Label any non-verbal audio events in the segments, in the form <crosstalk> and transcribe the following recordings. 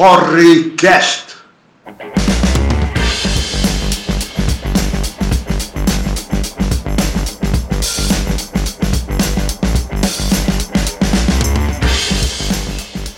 Porrecast.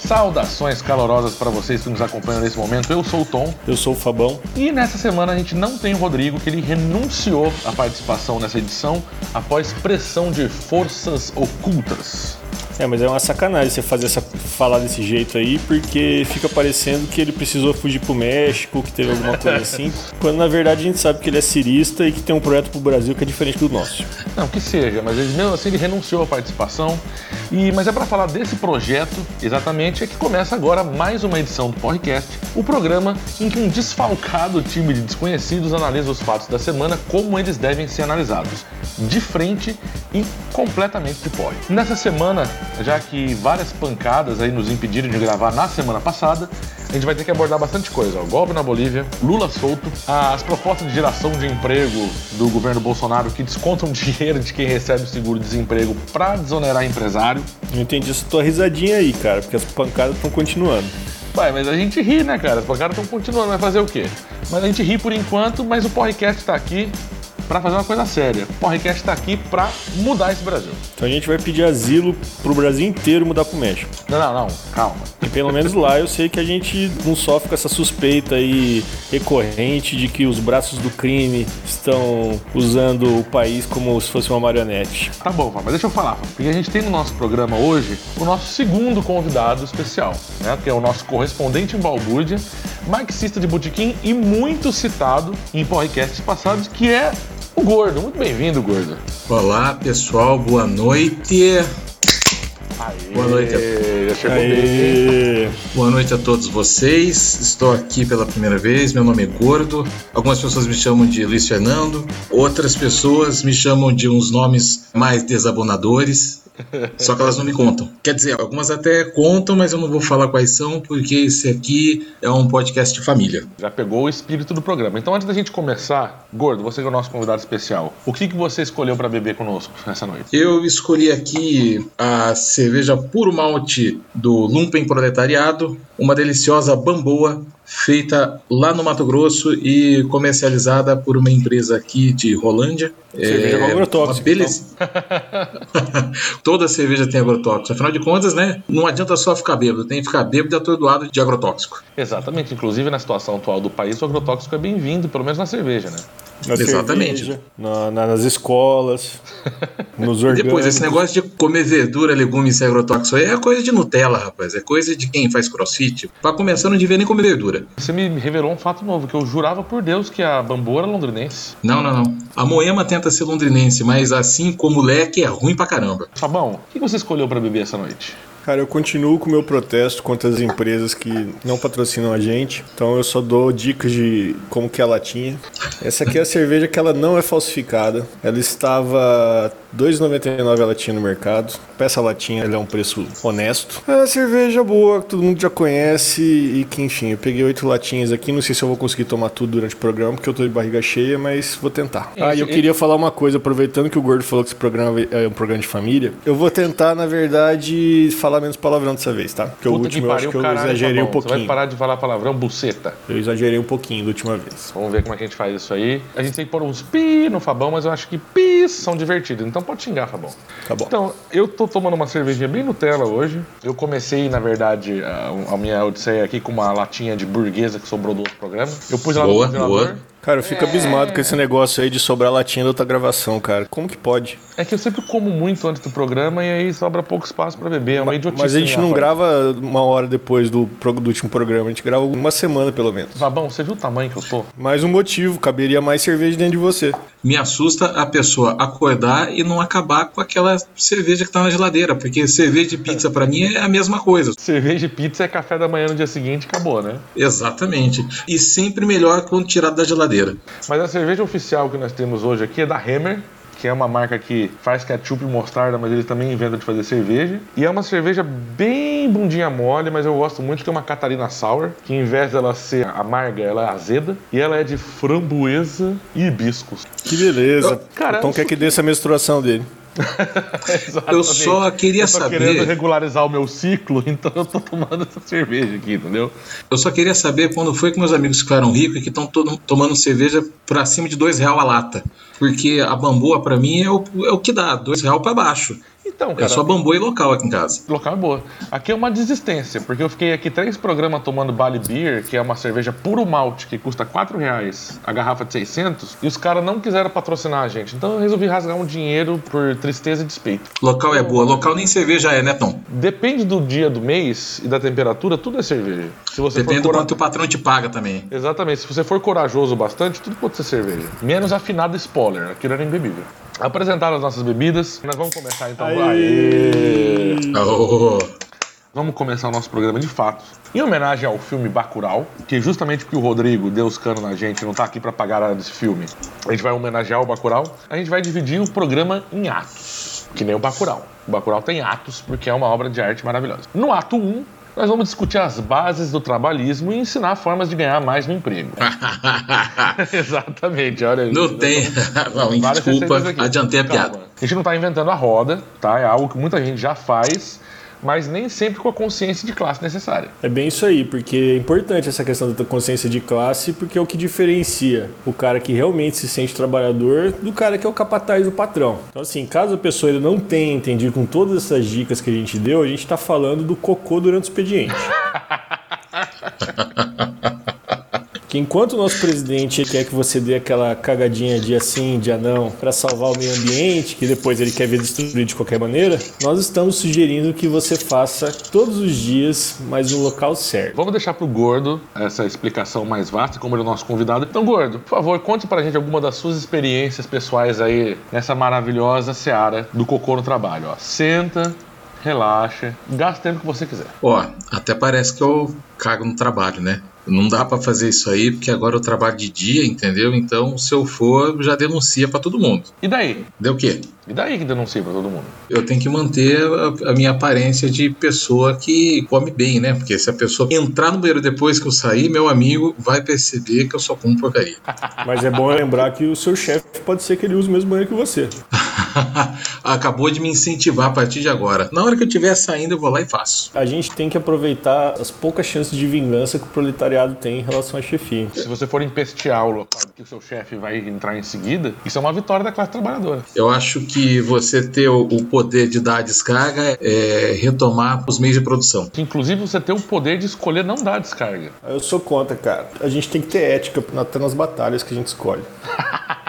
Saudações calorosas para vocês que nos acompanham nesse momento. Eu sou o Tom Eu sou o Fabão. e nessa semana a gente não tem o Rodrigo, que ele renunciou à participação nessa edição após pressão de forças ocultas. É, mas é uma sacanagem você fazer essa falar desse jeito aí, porque fica parecendo que ele precisou fugir pro México, que teve alguma coisa <laughs> assim, quando na verdade a gente sabe que ele é cirista e que tem um projeto pro Brasil que é diferente do nosso. Não, que seja, mas ele, mesmo assim ele renunciou à participação. E, mas é para falar desse projeto, exatamente, é que começa agora mais uma edição do Podcast, o programa em que um desfalcado time de desconhecidos analisa os fatos da semana como eles devem ser analisados, de frente e completamente de porre. Nessa semana, já que várias pancadas aí nos impediram de gravar na semana passada, a gente vai ter que abordar bastante coisa. Ó. Golpe na Bolívia, Lula solto, as propostas de geração de emprego do governo Bolsonaro que descontam <laughs> dinheiro de quem recebe o seguro-desemprego para desonerar empresário. Não entendi essa tua risadinha aí, cara, porque as pancadas estão continuando. Vai, mas a gente ri, né, cara? Os pancadas estão continuando, vai fazer o quê? Mas a gente ri por enquanto, mas o podcast tá aqui para fazer uma coisa séria. O podcast tá aqui para mudar esse Brasil. Então a gente vai pedir asilo pro Brasil inteiro mudar pro México. Não, não, não, calma. E pelo menos lá eu sei que a gente não sofre com essa suspeita aí recorrente de que os braços do crime estão usando o país como se fosse uma marionete. Tá bom, mas deixa eu falar, porque a gente tem no nosso programa hoje o nosso segundo convidado especial, né? Que é o nosso correspondente em balbúrdia, marxista de botequim e muito citado em podcasts passados, que é o Gordo. Muito bem-vindo, Gordo. Olá pessoal, boa noite. Aê, Boa noite. Bem. Aê! Boa noite a todos vocês. Estou aqui pela primeira vez. Meu nome é Gordo. Algumas pessoas me chamam de Luiz Fernando, outras pessoas me chamam de uns nomes mais desabonadores. <laughs> Só que elas não me contam. Quer dizer, algumas até contam, mas eu não vou falar quais são, porque esse aqui é um podcast de família. Já pegou o espírito do programa. Então, antes da gente começar, Gordo, você que é o nosso convidado especial, o que, que você escolheu para beber conosco nessa noite? Eu escolhi aqui a cerveja puro malte do Lumpen Proletariado, uma deliciosa bamboa feita lá no Mato Grosso e comercializada por uma empresa aqui de Rolândia. Cerveja com agrotóxico, beleza. <laughs> Toda cerveja tem agrotóxico. Afinal de contas, né? Não adianta só ficar bêbado, tem que ficar bêbado e atordoado de agrotóxico. Exatamente. Inclusive, na situação atual do país, o agrotóxico é bem-vindo, pelo menos na cerveja, né? Na Exatamente. cerveja, na- na- nas escolas, <laughs> nos orgânicos. Depois, esse negócio de comer verdura, legumes e agrotóxico aí é coisa de Nutella, rapaz. É coisa de quem faz crossfit. Pra começar, não devia nem comer verdura. Você me revelou um fato novo, que eu jurava por Deus que a bambu era londrinense. Não, não, não. A Moema tenta ser londrinense, mas assim como o leque é ruim pra caramba. Fabão, o que você escolheu para beber essa noite? Cara, eu continuo com o meu protesto contra as empresas que não patrocinam a gente. Então eu só dou dicas de como que é a latinha. Essa aqui é a cerveja que ela não é falsificada. Ela estava R$ 2,99 a latinha no mercado. Essa latinha ela é um preço honesto. É uma cerveja boa, que todo mundo já conhece e que, enfim, eu peguei oito latinhas aqui. Não sei se eu vou conseguir tomar tudo durante o programa, porque eu tô de barriga cheia, mas vou tentar. Ah, e eu Esse- queria falar uma coisa, aproveitando que o Gordo falou que esse programa é um programa de família. Eu vou tentar, na verdade, falar menos palavrão dessa vez, tá? Porque o Puta último eu acho que eu caralho, exagerei um Fabão. Você vai pouquinho. parar de falar palavrão buceta. Eu exagerei um pouquinho da última vez. Vamos ver como é que a gente faz isso aí. A gente tem que pôr uns pi no Fabão, mas eu acho que pis são divertidos. Então pode xingar, Fabão. Tá bom. Então, eu tô tomando uma cervejinha bem Nutella hoje. Eu comecei, na verdade, a, a minha odisseia aqui com uma latinha de burguesa que sobrou do outro programa. Eu pus ela Boa, no congelador. boa. Cara, eu fico abismado com esse negócio aí de sobrar latinha da outra gravação, cara. Como que pode? É que eu sempre como muito antes do programa e aí sobra pouco espaço pra beber. É uma idiotice. Mas a gente né, não rapaz? grava uma hora depois do, do último programa, a gente grava uma semana pelo menos. Fabão, você viu o tamanho que eu tô? Mais um motivo, caberia mais cerveja dentro de você. Me assusta a pessoa acordar e não acabar com aquela cerveja que tá na geladeira, porque cerveja de pizza pra mim é a mesma coisa. Cerveja e pizza é café da manhã no dia seguinte e acabou, né? Exatamente. E sempre melhor quando tirado da geladeira. Mas a cerveja oficial que nós temos hoje aqui é da Hammer, que é uma marca que faz ketchup e mostarda, mas eles também inventam de fazer cerveja. E é uma cerveja bem bundinha mole, mas eu gosto muito que é uma Catarina Sour, que em vez dela ser amarga, ela é azeda. E ela é de framboesa e hibiscos. Que beleza. Cara, então eu quer que dê essa menstruação dele. Eu só queria eu tô saber. querendo regularizar o meu ciclo, então eu tô tomando essa cerveja aqui, entendeu? Eu só queria saber quando foi que meus amigos ficaram ricos e que estão tomando cerveja por acima de dois real a lata. Porque a bamboa, para mim, é o, é o que dá, dois real para baixo. Então, cara. É só bambu e local aqui em casa. Local é boa. Aqui é uma desistência, porque eu fiquei aqui três programas tomando Bali Beer, que é uma cerveja puro malte, que custa 4 reais a garrafa de 600, e os caras não quiseram patrocinar a gente. Então eu resolvi rasgar um dinheiro por tristeza e despeito. Local é boa. Local nem cerveja é, né, Tom? Depende do dia do mês e da temperatura, tudo é cerveja. Depende do cora... quanto o patrão te paga também. Exatamente. Se você for corajoso bastante, tudo pode ser cerveja. Menos afinado spoiler. Aquilo era imbebível. Apresentaram as nossas bebidas. Nós vamos começar então. Aê! Aê! Oh. Vamos começar o nosso programa de fato. Em homenagem ao filme Bacurau, que justamente porque o Rodrigo deu os canos na gente, não tá aqui para pagar nada desse filme, a gente vai homenagear o Bacurau, a gente vai dividir o programa em atos, que nem o Bacurau. O Bacurau tem atos porque é uma obra de arte maravilhosa. No ato 1, nós vamos discutir as bases do trabalhismo e ensinar formas de ganhar mais no emprego. <laughs> <laughs> Exatamente, olha Não tem. Não, <laughs> desculpa, adiantei a piada. A gente não está inventando a roda, tá? É algo que muita gente já faz mas nem sempre com a consciência de classe necessária. É bem isso aí, porque é importante essa questão da consciência de classe, porque é o que diferencia o cara que realmente se sente trabalhador do cara que é o capataz do patrão. Então, assim, caso a pessoa ainda não tenha entendido com todas essas dicas que a gente deu, a gente está falando do cocô durante o expediente. <laughs> que enquanto o nosso presidente quer que você dê aquela cagadinha de assim, dia não, para salvar o meio ambiente, que depois ele quer ver destruído de qualquer maneira, nós estamos sugerindo que você faça todos os dias, mas no local certo. Vamos deixar pro Gordo essa explicação mais vasta, como ele é o nosso convidado. Então, Gordo, por favor, conte pra gente alguma das suas experiências pessoais aí nessa maravilhosa seara do cocô no trabalho. Ó. Senta, relaxa, gasta o tempo que você quiser. Ó, até parece que eu cago no trabalho, né? Não dá para fazer isso aí, porque agora eu trabalho de dia, entendeu? Então, se eu for, já denuncia para todo mundo. E daí? Deu o quê? E daí que denuncia para todo mundo? Eu tenho que manter a, a, minha aparência de pessoa que come bem, né? Porque se a pessoa entrar no banheiro depois que eu sair, meu amigo vai perceber que eu só como porcaria. Mas é bom lembrar que o seu chefe pode ser que ele use o mesmo banheiro que você. <laughs> <laughs> Acabou de me incentivar a partir de agora. Na hora que eu estiver saindo, eu vou lá e faço. A gente tem que aproveitar as poucas chances de vingança que o proletariado tem em relação à chefia. Se você for empestear o local que o seu chefe vai entrar em seguida, isso é uma vitória da classe trabalhadora. Eu acho que você ter o poder de dar a descarga é retomar os meios de produção. Inclusive você ter o poder de escolher não dar a descarga. Eu sou contra, cara. A gente tem que ter ética até nas batalhas que a gente escolhe. <laughs>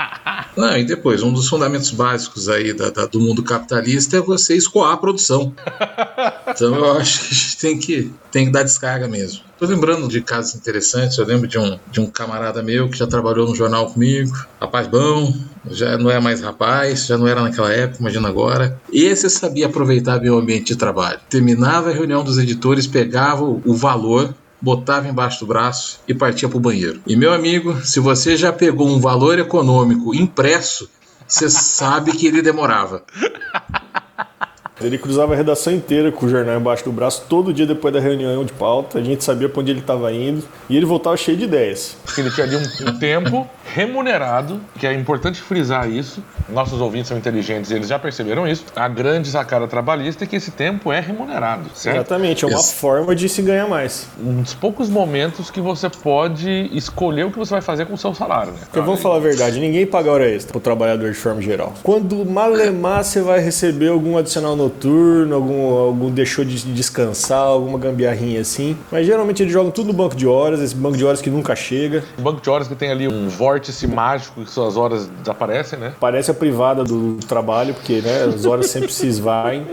Não, e depois, um dos fundamentos básicos aí da, da, do mundo capitalista é você escoar a produção. <laughs> Então eu acho que a gente tem que, tem que dar descarga mesmo. Tô lembrando de casos interessantes, eu lembro de um, de um camarada meu que já trabalhou no jornal comigo, rapaz bom, já não é mais rapaz, já não era naquela época, imagina agora. Esse sabia aproveitar bem o ambiente de trabalho. Terminava a reunião dos editores, pegava o valor botava embaixo do braço e partia para o banheiro. E meu amigo, se você já pegou um valor econômico impresso, você sabe que ele demorava. Ele cruzava a redação inteira com o jornal embaixo do braço, todo dia depois da reunião de pauta. A gente sabia para onde ele estava indo e ele voltava cheio de ideias. Ele tinha ali um, tempo remunerado, que é importante frisar isso. Nossos ouvintes são inteligentes eles já perceberam isso. A grande sacada trabalhista é que esse tempo é remunerado, certo? Exatamente, é uma isso. forma de se ganhar mais. Um dos poucos momentos que você pode escolher o que você vai fazer com o seu salário, né? Porque vamos falar a verdade, ninguém paga hora extra pro trabalhador de forma geral. Quando malemar você vai receber algum adicional noturno, algum, algum deixou de descansar, alguma gambiarrinha assim. Mas geralmente eles jogam tudo no banco de horas, esse banco de horas que nunca chega. Um banco de horas que tem ali um vórtice mágico que suas horas desaparecem, né? Parece a privada do trabalho, porque né, as horas sempre se esvaem.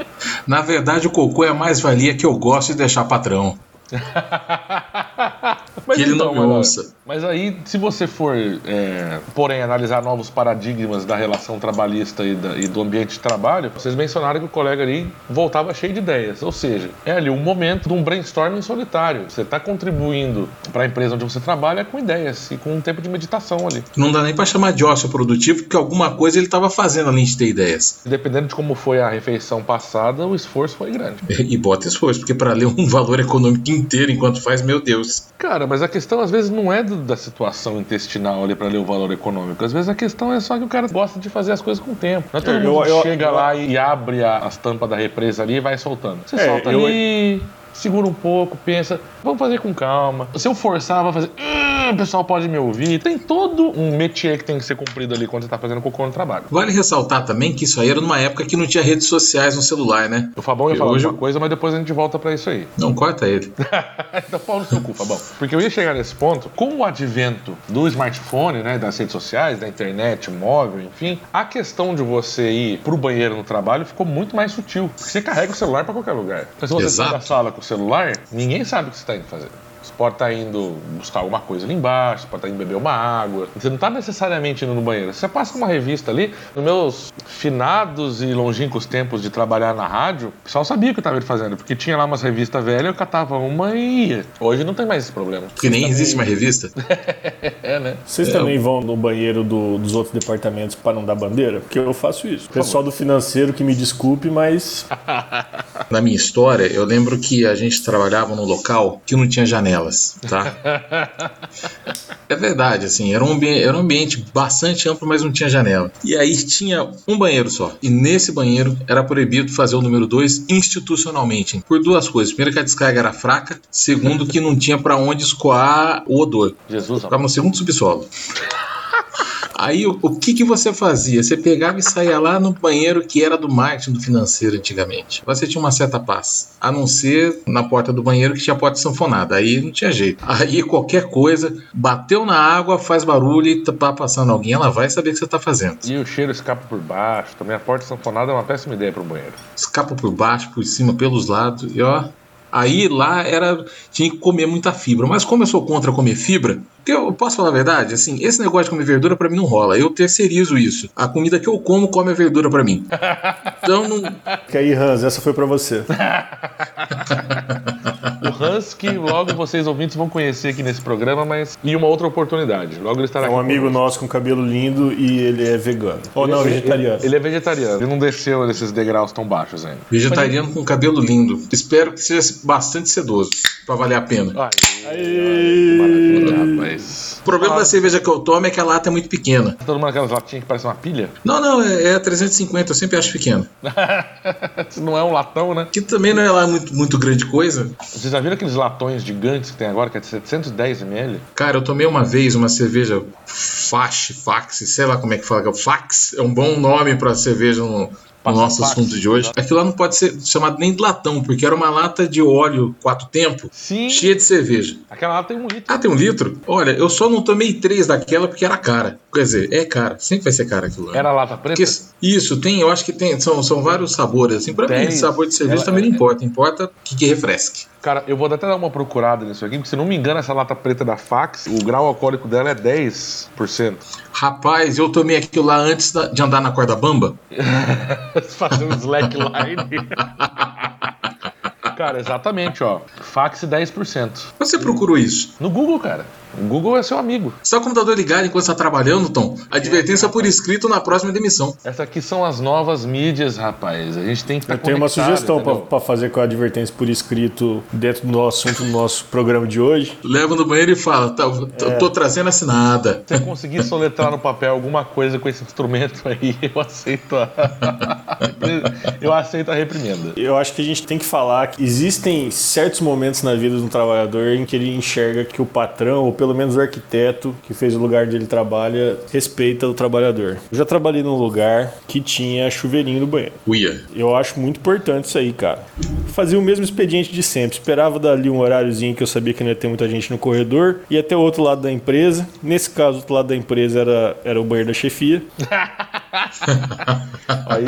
<laughs> Na verdade, o cocô é a mais-valia que eu gosto de deixar patrão. <laughs> Mas que ele então, não me ouça. Mas aí, se você for, é, porém, analisar novos paradigmas da relação trabalhista e, da, e, do ambiente de trabalho, vocês mencionaram que o colega ali voltava cheio de ideias. Ou seja, é ali um momento de um brainstorming solitário. Você está contribuindo para a empresa onde você trabalha com ideias e com um tempo de meditação ali. Não dá nem para chamar de ócio produtivo, porque alguma coisa ele estava fazendo além de ter ideias. Dependendo de como foi a refeição passada, o esforço foi grande. <laughs> E bota esforço, porque para ler um valor econômico inteiro enquanto faz, meu Deus. Cara, mas a questão às vezes não é do da situação intestinal ali para ler o valor econômico. Às vezes a questão é só que o cara gosta de fazer as coisas com o tempo. Não é todo mundo eu- eu- chega eu- lá e abre a- as tampas da represa ali e vai soltando. Você É, solta ali, segura um pouco, pensa, vamos fazer com calma. Se eu forçar, vai fazer. "Hum, o pessoal pode me ouvir. Tem todo um métier que tem que ser cumprido ali quando você tá fazendo cocô no trabalho. Vale ressaltar também que isso aí era numa época que não tinha redes sociais no celular, né? O Fabão ia Eu falar hoje- uma coisa, mas depois a gente volta pra isso aí. Não, corta ele. <laughs> então pau no seu cu, Fabão. Porque eu ia chegar nesse ponto, com o advento do smartphone, né, das redes sociais, da internet, móvel, enfim, a questão de você ir pro banheiro no trabalho ficou muito mais sutil. Você carrega o celular pra qualquer lugar. Mas se você sai Exato. da sala com celular, ninguém sabe o que você tá indo fazer. Você pode estar indo buscar alguma coisa ali embaixo, você pode estar indo beber uma água. Você não está necessariamente indo no banheiro. Você passa uma revista ali. Nos meus finados e longínquos tempos de trabalhar na rádio, o pessoal sabia o que eu estava fazendo, porque tinha lá umas revistas velhas, eu catava uma e ia. Hoje não tem mais esse problema. Porque nem existe uma revista. <laughs> É, né? Vocês também vão no banheiro do- dos outros departamentos para não dar bandeira? Porque eu faço isso. Pessoal do financeiro que me desculpe, mas Na minha história, eu lembro que a gente trabalhava num local que não tinha janelas, tá? É verdade, assim, era um, ambi- era um ambiente bastante amplo, mas não tinha janela. E aí tinha um banheiro só. E nesse banheiro era proibido fazer o número 2 institucionalmente. Por duas coisas. Primeiro que a descarga era fraca, segundo que não tinha pra onde escoar o odor. Jesus, Ficava no segundo subsolo. Aí o, o que, que você fazia? Você pegava e saía lá no banheiro que era do marketing do financeiro antigamente. Você tinha uma certa paz. A não ser na porta do banheiro que tinha porta sanfonada. Aí não tinha jeito. Aí qualquer coisa, bateu na água, faz barulho e tá passando alguém, ela vai saber o que você tá fazendo. E o cheiro escapa por baixo. Também a porta sanfonada é uma péssima ideia para o banheiro. Escapa por baixo, por cima, pelos lados. E ó. Aí lá era tinha que comer muita fibra, mas como eu sou contra comer fibra, porque eu posso falar a verdade, assim, esse negócio de comer verdura pra mim não rola. Eu terceirizo isso. A comida que eu como come a verdura pra mim. <laughs> Então não, que aí, Hans, essa foi para você. <laughs> O Hans, que logo vocês ouvintes vão conhecer aqui nesse programa, mas em uma outra oportunidade. Logo ele estará É aqui um amigo conosco. nosso com cabelo lindo e ele é vegano. Ou não, Ele- vegetariano. Ele é vegetariano. Ele não desceu nesses degraus tão baixos ainda. vegetariano com cabelo lindo. Espero que seja bastante sedoso pra valer a pena. Aí, Aê! maravilha, rapaz. O problema da cerveja que eu tomo é que a lata é muito pequena. Todo mundo aquelas latinhas que parecem uma pilha? Não, não, é, é 350, eu sempre acho pequena. <laughs> Isso não é um latão, né? Que também não é lá muito, muito grande coisa. Vocês já viram aqueles latões gigantes que tem agora, que é de 710 ml? Cara, eu tomei uma vez uma cerveja Fax, Fax, sei lá como é que fala. Fax é um bom nome pra cerveja no, no Passa nosso assunto de hoje. Aquilo lá não pode ser chamado nem de latão, porque era uma lata de óleo quatro tempos, Sim. cheia de cerveja. Aquela lata tem um litro. Ah, tem um litro? Olha, eu só não tomei três daquela porque era cara. Quer dizer, é cara. Sempre vai ser cara aquilo lá. Era lata preta? Porque isso, tem, eu acho que tem, são, são vários sabores. Assim, pra mim, Dez. sabor de cerveja Ela- também não importa. Importa que, que refresque. Cara, eu vou até dar uma procurada nisso aqui, porque se não me engano, essa lata preta da Fax, o grau alcoólico dela é 10%. Rapaz, eu tomei aquilo lá antes da- de andar na corda bamba. <laughs> Fazendo slackline. <laughs> cara, exatamente, ó. Fax 10%. Você procurou isso? No Google, cara. O Google é seu amigo. Tá com o computador ligado enquanto você tá trabalhando, Tom? Advertência por escrito na próxima demissão. Essas aqui são as novas mídias, rapaz. A gente tem que estar Eu tenho uma sugestão para fazer com a advertência por escrito dentro do nosso assunto do nosso programa de hoje. Leva no banheiro e fala: tá, tô, tô trazendo assinada. Se você conseguir soletrar no papel alguma coisa com esse instrumento aí, <laughs> eu aceito a, <laughs> eu aceito a reprimenda. Eu acho que a gente tem que falar que existem certos momentos na vida de um trabalhador em que ele enxerga que o patrão, pelo menos o arquiteto que fez o lugar onde ele trabalha, respeita o trabalhador. Eu já trabalhei num lugar que tinha chuveirinho no banheiro. Uia. Eu acho muito importante isso aí, cara. Fazia o mesmo expediente de sempre. Esperava dali um horáriozinho que eu sabia que não ia ter muita gente no corredor. Ia até o outro lado da empresa. Nesse caso, o outro lado da empresa era, era o banheiro da chefia. <laughs> Aí,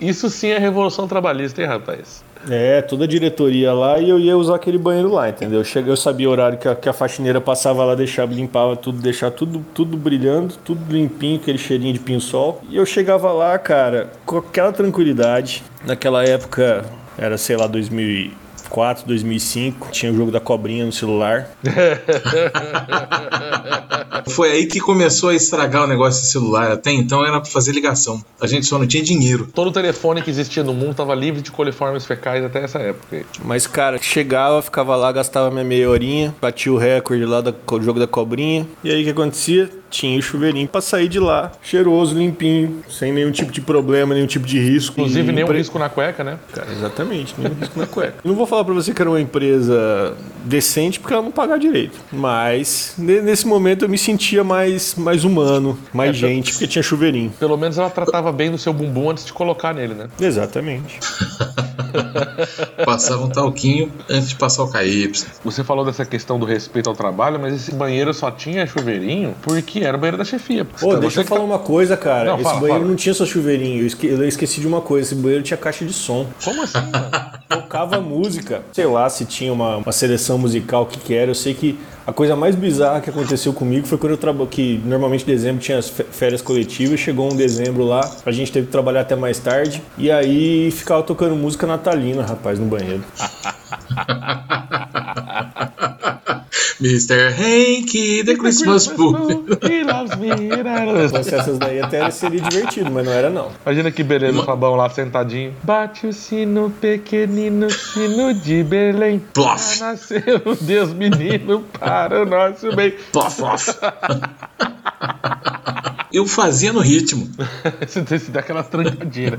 isso sim é revolução trabalhista, hein, rapaz? É, toda a diretoria lá e eu ia usar aquele banheiro lá, entendeu? Eu, cheguei, eu sabia o horário que a, que a faxineira passava lá, deixava, limpava tudo, deixar tudo, tudo brilhando, tudo limpinho, aquele cheirinho de pinho-sol. E eu chegava lá, cara, com aquela tranquilidade. Naquela época, era, sei lá, 2000 e- 2004, 2005. Tinha o jogo da cobrinha no celular. <laughs> Foi aí que começou a estragar o negócio de celular. Até então era pra fazer ligação. A gente só não tinha dinheiro. Todo telefone que existia no mundo estava livre de coliformes fecais até essa época. Mas, cara, chegava, ficava lá, gastava minha meia horinha, batia o recorde lá do jogo da cobrinha. E aí o que acontecia? Tinha o chuveirinho pra sair de lá, cheiroso, limpinho, sem nenhum tipo de problema, nenhum tipo de risco. Inclusive, nenhum empre- risco na cueca, né? Cara, exatamente, nenhum risco na cueca. Não vou falar pra você que era uma empresa decente porque ela não pagava direito. Mas ne- nesse momento eu me sentia mais, mais humano, mais gente, porque tinha chuveirinho. Pelo menos ela tratava bem do seu bumbum antes de colocar nele, né? Exatamente. <laughs> Passava um talquinho antes de passar o KY. Você falou dessa questão do respeito ao trabalho, mas esse banheiro só tinha chuveirinho porque era o banheiro da chefia. Pô, Você deixa eu que falar tá- uma coisa, cara. Não, esse fala, banheiro fala. não tinha só chuveirinho. Eu, esque- eu esqueci de uma coisa. Esse banheiro tinha caixa de som. Como assim, <laughs> mano? Tocava música. Sei lá se tinha uma, uma seleção musical, o que que era. Eu sei que a coisa mais bizarra que aconteceu comigo foi quando eu trabalhei. Que normalmente em dezembro tinha as férias coletivas. Chegou um dezembro lá, a gente teve que trabalhar até mais tarde. E aí ficava tocando música natalina, rapaz, no banheiro. <laughs> Mr. Hank, The Christmas Pool. He loves me. Mas essas daí até seria divertido, mas não era não. Imagina que beleza o Fabão lá sentadinho. Bate o sino, pequenino sino de Belém. Plof. Já Nasceu o Deus menino para o nosso bem. Plof, plof. <laughs> Eu fazia no ritmo. <laughs> Você dar aquela trancadinha.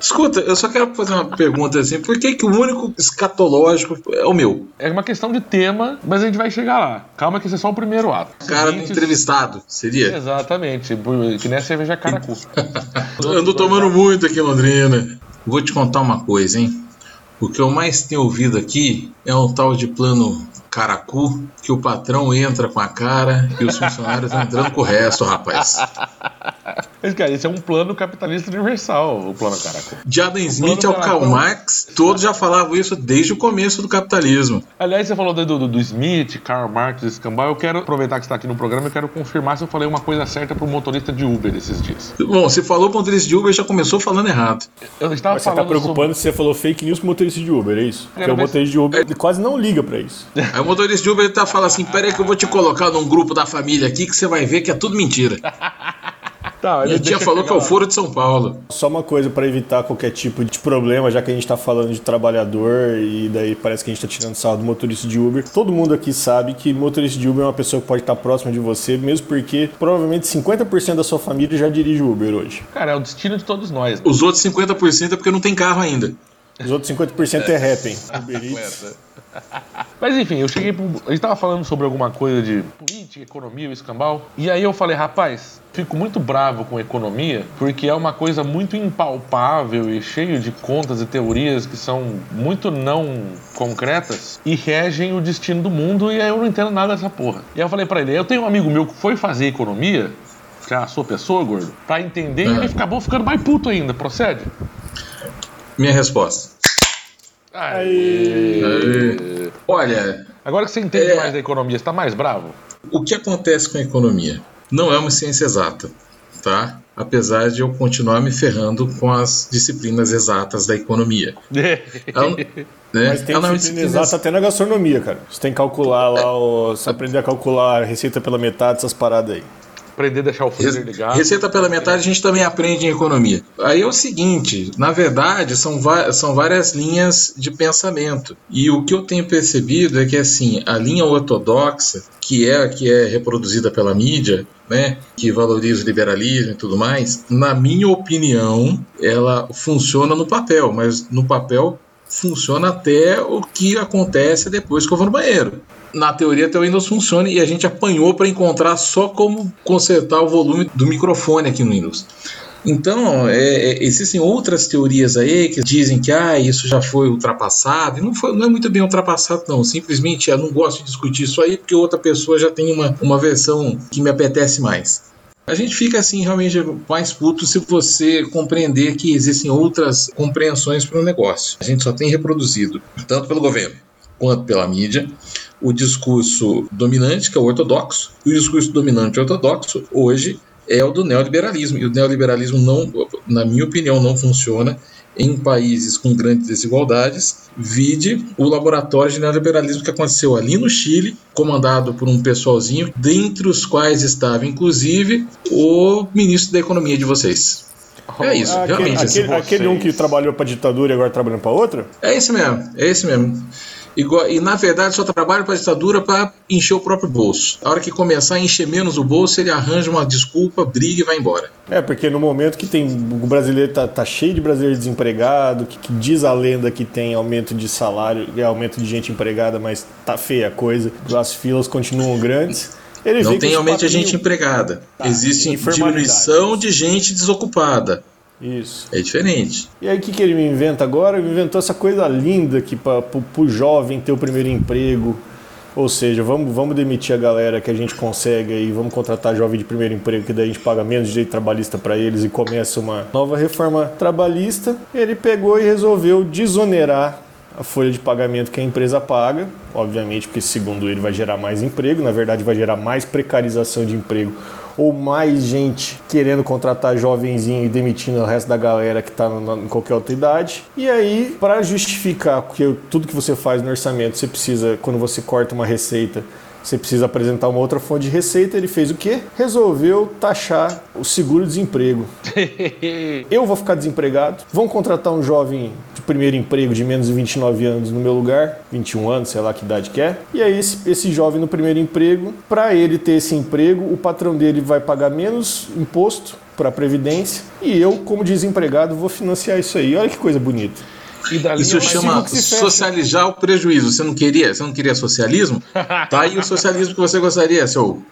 Escuta, eu só quero fazer uma pergunta assim: por que, que o único escatológico é o meu? É uma questão de tema, mas a gente vai chegar lá. Calma que esse é só o primeiro ato. Cara Seguintes- entrevistado, seria? Exatamente, que nem a cerveja caracu. <laughs> Ando tomando muito aqui em Londrina. Vou te contar uma coisa, hein? O que eu mais tenho ouvido aqui é um tal de plano caracu, que o patrão entra com a cara e os funcionários entrando com o resto, rapaz. <laughs> Mas, cara, esse é um plano capitalista universal, o plano caracu. De Adam Smith ao plano Karl. Marx, todos já falavam isso desde o começo do capitalismo. Aliás, você falou do, do, do Smith, Karl Marx, Escambau. Eu quero aproveitar que você está aqui no programa, eu quero confirmar se eu falei uma coisa certa pro motorista de Uber esses dias. Bom, você falou para o motorista de Uber já começou falando errado. Eu estava Mas você tá falando preocupando se você falou fake news pro motorista de Uber, é isso? Porque Cara, o mas- motorista de Uber ele quase não liga pra isso. <laughs> Aí o motorista de Uber ele tá falando assim: pera aí que eu vou te colocar num grupo da família aqui que você vai ver que é tudo mentira. <laughs> Tá, Minha tia falou que é o foro de São Paulo. Só uma coisa pra evitar qualquer tipo de problema, já que a gente tá falando de trabalhador e daí parece que a gente tá tirando sarro do motorista de Uber. Todo mundo aqui sabe que motorista de Uber é uma pessoa que pode estar próxima de você, mesmo porque provavelmente 50% da sua família já dirige Uber hoje. Cara, é o destino de todos nós. né? Os outros 50% é porque não tem carro ainda. Os outros 50% é rapping. <laughs> Uber Eats. Mas enfim, eu cheguei pro. A gente tava falando sobre alguma coisa de política, economia, o escambau. E aí eu falei, rapaz, fico muito bravo com economia, porque é uma coisa muito impalpável e cheio de contas e teorias que são muito não concretas e regem o destino do mundo, e aí eu não entendo nada dessa porra. E aí eu falei pra ele, eu tenho um amigo meu que foi fazer economia, que é a sua pessoa, gordo, pra entender, e ele acabou ficando mais puto ainda, procede? Minha resposta. Aê. Olha, Agora que você entende É. mais da economia, você tá mais bravo? O que acontece com a economia? Não é uma ciência exata, tá? Apesar de eu continuar me ferrando com as disciplinas exatas da economia. <laughs> Ela, né? Mas tem é uma disciplina exata até na gastronomia, cara. Você tem que calcular lá, o... você aprender a calcular a receita pela metade, essas paradas aí. Aprender a deixar o freezer ligado. Receita pela metade a gente também aprende em economia. Aí é o seguinte, na verdade, são, são várias linhas de pensamento. E o que eu tenho percebido é que assim, a linha ortodoxa, que é a que é reproduzida pela mídia, né, que valoriza o liberalismo e tudo mais, na minha opinião, ela funciona no papel, mas no papel funciona até o que acontece depois que eu vou no banheiro. Na teoria até o Windows funciona e a gente apanhou para encontrar só como consertar o volume do microfone aqui no Windows. Então, é, é, existem outras teorias aí que dizem que ah, isso já foi ultrapassado. Não, foi, não é muito bem ultrapassado, não. Simplesmente eu não gosto de discutir isso aí porque outra pessoa já tem uma, uma versão que me apetece mais. A gente fica assim realmente mais puto se você compreender que existem outras compreensões para o negócio. A gente só tem reproduzido, tanto pelo governo quanto pela mídia, o discurso dominante, que é o ortodoxo, e o discurso dominante ortodoxo hoje é o do neoliberalismo. E o neoliberalismo, não, na minha opinião, não funciona em países com grandes desigualdades. Vide o laboratório de neoliberalismo que aconteceu ali no Chile, comandado por um pessoalzinho, dentre os quais estava inclusive o ministro da Economia de vocês. É isso, aquele, realmente. Aquele, aquele um que trabalhou para ditadura e agora trabalhando para outra? É esse mesmo, é esse mesmo. E na verdade só trabalha para a ditadura para encher o próprio bolso. A hora que começar a encher menos o bolso, ele arranja uma desculpa, briga e vai embora. É, porque no momento que tem o brasileiro tá, tá cheio de brasileiro desempregado, que, que, diz a lenda que tem aumento de salário e aumento de gente empregada, mas tá feia a coisa, as filas continuam grandes. Ele Não tem aumento de gente empregada. Tá, Existe diminuição de gente desocupada. Isso. É diferente. E aí o que, que ele me inventa agora? Ele inventou essa coisa linda que para o jovem ter o primeiro emprego. Ou seja, vamos, vamos demitir a galera que a gente consegue e vamos contratar jovem de primeiro emprego, que daí a gente paga menos direito trabalhista para eles e começa uma nova reforma trabalhista. Ele pegou e resolveu desonerar a folha de pagamento que a empresa paga, obviamente, porque segundo ele vai gerar mais emprego, na verdade vai gerar mais precarização de emprego ou mais gente querendo contratar jovenzinho e demitindo o resto da galera que está em qualquer outra idade. E aí, para justificar que tudo que você faz no orçamento, você precisa, quando você corta uma receita, você precisa apresentar uma outra fonte de receita. Ele fez o quê? Resolveu taxar o seguro-desemprego. <laughs> eu vou ficar desempregado, vão contratar um jovem de primeiro emprego de menos de 29 anos no meu lugar, 21 anos, sei lá que idade que é. E aí, esse, esse jovem no primeiro emprego, para ele ter esse emprego, o patrão dele vai pagar menos imposto para a Previdência e eu, como desempregado, vou financiar isso aí. Olha que coisa bonita. Isso chama socializar o prejuízo. Você não queria, você não queria socialismo? <laughs> Tá aí o socialismo que você gostaria, seu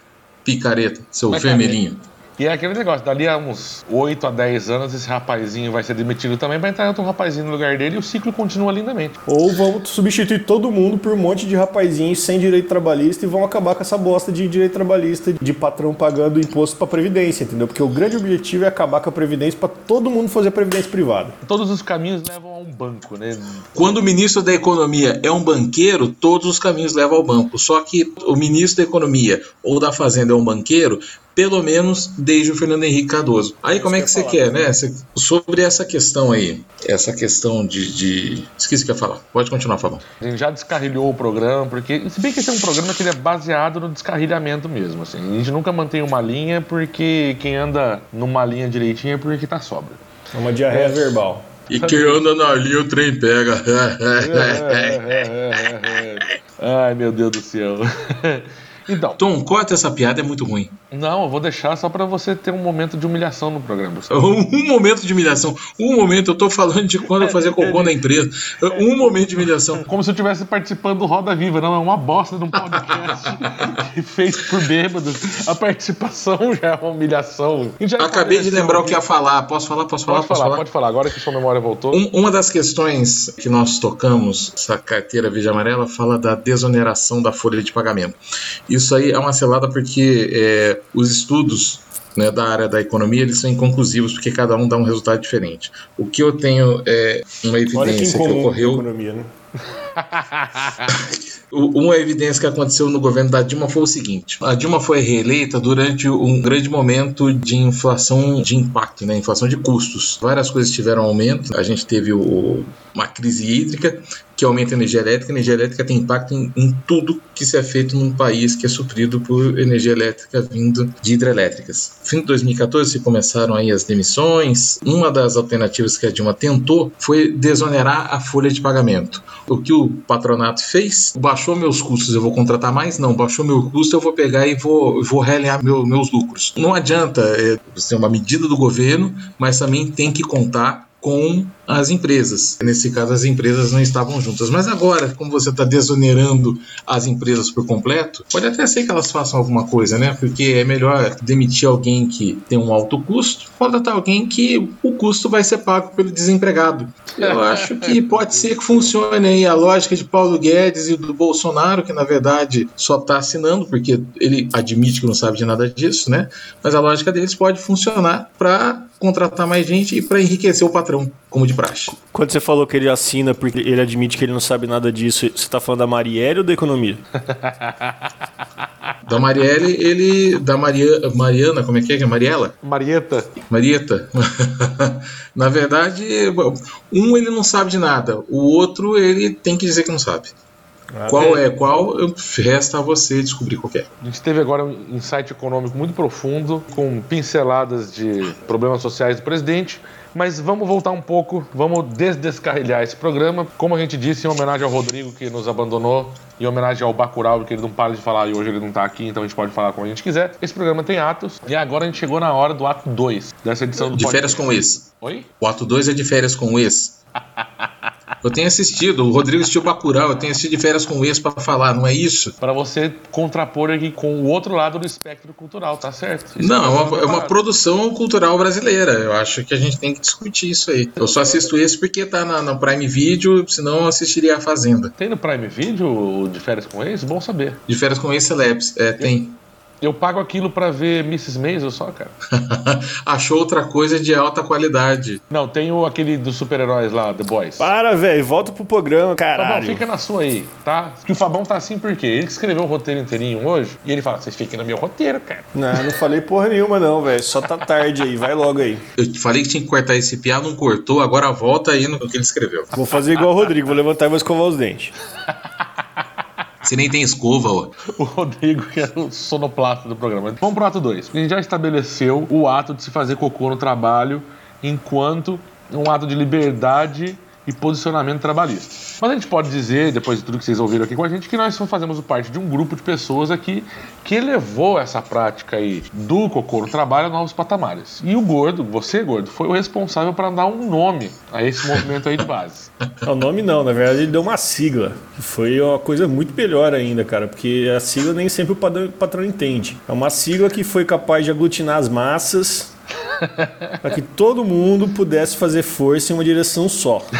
picareta, seu vermelhinho. E é aquele negócio, dali a uns 8 a 10 anos, esse rapazinho vai ser demitido também, vai entrar outro rapazinho no lugar dele e o ciclo continua lindamente. Ou vão substituir todo mundo por um monte de rapazinhos sem direito trabalhista e vão acabar com essa bosta de direito trabalhista, de patrão pagando imposto para previdência, entendeu? Porque o grande objetivo é acabar com a previdência para todo mundo fazer previdência privada. Todos os caminhos levam a um banco, né? Quando o ministro da Economia é um banqueiro, todos os caminhos levam ao banco. Só que o ministro da Economia ou da Fazenda é um banqueiro, pelo menos desde o Fernando Henrique Cardoso. Aí como é que você quer, né? sobre essa questão aí, essa questão de, de... esqueci o que ia falar. Pode continuar falando. A gente já descarrilhou o programa, porque se bem que esse é um programa que é baseado no descarrilhamento mesmo, assim. A gente nunca mantém uma linha porque quem anda numa linha direitinha é porque tá sobra. É uma diarreia é. verbal. E quem anda na linha o trem pega. <laughs> Ai, meu Deus do céu. <laughs> Então. Tom, corta essa piada, é muito ruim. Não, eu vou deixar só para você ter um momento de humilhação no programa. <laughs> Um momento de humilhação. Um momento, eu tô falando de quando eu fazia cocô na empresa. Um momento de humilhação. Como se eu estivesse participando do Roda Viva, não, é uma bosta de um podcast <laughs> que fez por bêbados. A participação já é uma humilhação. Acabei de lembrar o que ia falar. Posso falar? Posso falar? Pode falar, falar? pode falar. Agora que sua memória voltou. Um, uma das questões que nós tocamos, essa carteira verde amarela, fala da desoneração da folha de pagamento. Isso aí é uma selada porque é, os estudos né, da área da economia eles são inconclusivos porque cada um dá um resultado diferente. O que eu tenho é uma evidência que, que ocorreu. Economia, né? <laughs> Uma evidência que aconteceu no governo da Dilma foi o seguinte: a Dilma foi reeleita durante um grande momento de inflação de impacto, né? inflação de custos. Várias coisas tiveram aumento. A gente teve o, uma crise hídrica que aumenta a energia elétrica. A energia elétrica tem impacto em, em, tudo que se é feito num país que é suprido por energia elétrica vindo de hidrelétricas. Fim de 2014 começaram aí as demissões. Uma das alternativas que a Dilma tentou foi desonerar a folha de pagamento. O que o patronato fez? Baixou meus custos, eu vou contratar mais? Não, baixou meu custo, eu vou pegar e vou, vou realinhar meu, meus lucros. Não adianta, é, tem uma medida do governo, mas também tem que contar com as empresas. Nesse caso, as empresas não estavam juntas. Mas agora, como você está desonerando as empresas por completo, pode até ser que elas façam alguma coisa, né? Porque é melhor demitir alguém que tem um alto custo, contratar alguém que o custo vai ser pago pelo desempregado. Eu <laughs> acho que pode ser que funcione aí a lógica de Paulo Guedes e do Bolsonaro, que na verdade só está assinando, porque ele admite que não sabe de nada disso, né? Mas a lógica deles pode funcionar para contratar mais gente e para enriquecer o patrão, como de praxe. Quando você falou que ele assina porque ele admite que ele não sabe nada disso, você está falando da Marielle ou da economia? Da Marielle, ele. Da Maria, Mariana, como é que é? é Mariela? Marieta. Marieta. <laughs> Na verdade, um ele não sabe de nada, o outro ele tem que dizer que não sabe. Ah, qual é. é qual, resta a você descobrir qual é. A gente teve agora um insight econômico muito profundo, com pinceladas de problemas sociais do presidente mas vamos voltar um pouco, vamos desdescarrilhar esse programa. Como a gente disse, em homenagem ao Rodrigo que nos abandonou, em homenagem ao Bacurau, que ele não para de falar e hoje ele não tá aqui, então a gente pode falar como a gente quiser. Esse programa tem atos e agora a gente chegou na hora do ato 2 dessa edição do De férias com esse. Oi? O ato 2 é de férias com esse. <laughs> Eu tenho assistido, o Rodrigo assistiu Bacurau, eu tenho assistido de férias com o ex para falar, não é isso? Para você contrapor aqui com o outro lado do espectro cultural, tá certo? Isso não, é uma, é uma, produção cultural brasileira. Eu acho que a gente tem que discutir isso aí. Eu só assisto esse porque tá na, no Prime Video, senão eu assistiria A Fazenda. Tem no Prime Video de férias com ex? Bom saber. De férias com ex Celebs, é, tem. Eu pago aquilo para ver Mrs. Maisel só, cara. <laughs> Achou outra coisa de alta qualidade. Não, tem o, aquele dos super-heróis lá, The Boys. Para, velho, volta pro programa, caralho. Fabão, fica na sua aí, tá? Que o Fabão tá assim por quê? Ele que escreveu o roteiro inteirinho hoje e ele fala, vocês fiquem no meu roteiro, cara. Não, não falei porra nenhuma não, velho. Só tá tarde aí, vai logo aí. Eu falei que tinha que cortar esse piá, não cortou, agora volta aí no que ele escreveu. Vou fazer igual o Rodrigo, vou levantar e vou escovar os dentes. <laughs> Você nem tem escova, ó. O Rodrigo, que é o sonoplasta do programa. Vamos pro ato 2. A gente já estabeleceu o ato de se fazer cocô no trabalho enquanto um ato de liberdade e posicionamento trabalhista. Mas a gente pode dizer, depois de tudo que vocês ouviram aqui com a gente, que nós fazemos parte de um grupo de pessoas aqui que levou essa prática aí do cocô no trabalho a novos patamares. E o Gordo, você, Gordo, foi o responsável para dar um nome a esse movimento aí de base. <laughs> O nome não, na verdade ele deu uma sigla, foi uma coisa muito melhor ainda, cara, porque a sigla nem sempre o patrão entende. É uma sigla que foi capaz de aglutinar as massas para que todo mundo pudesse fazer força em uma direção só. <laughs>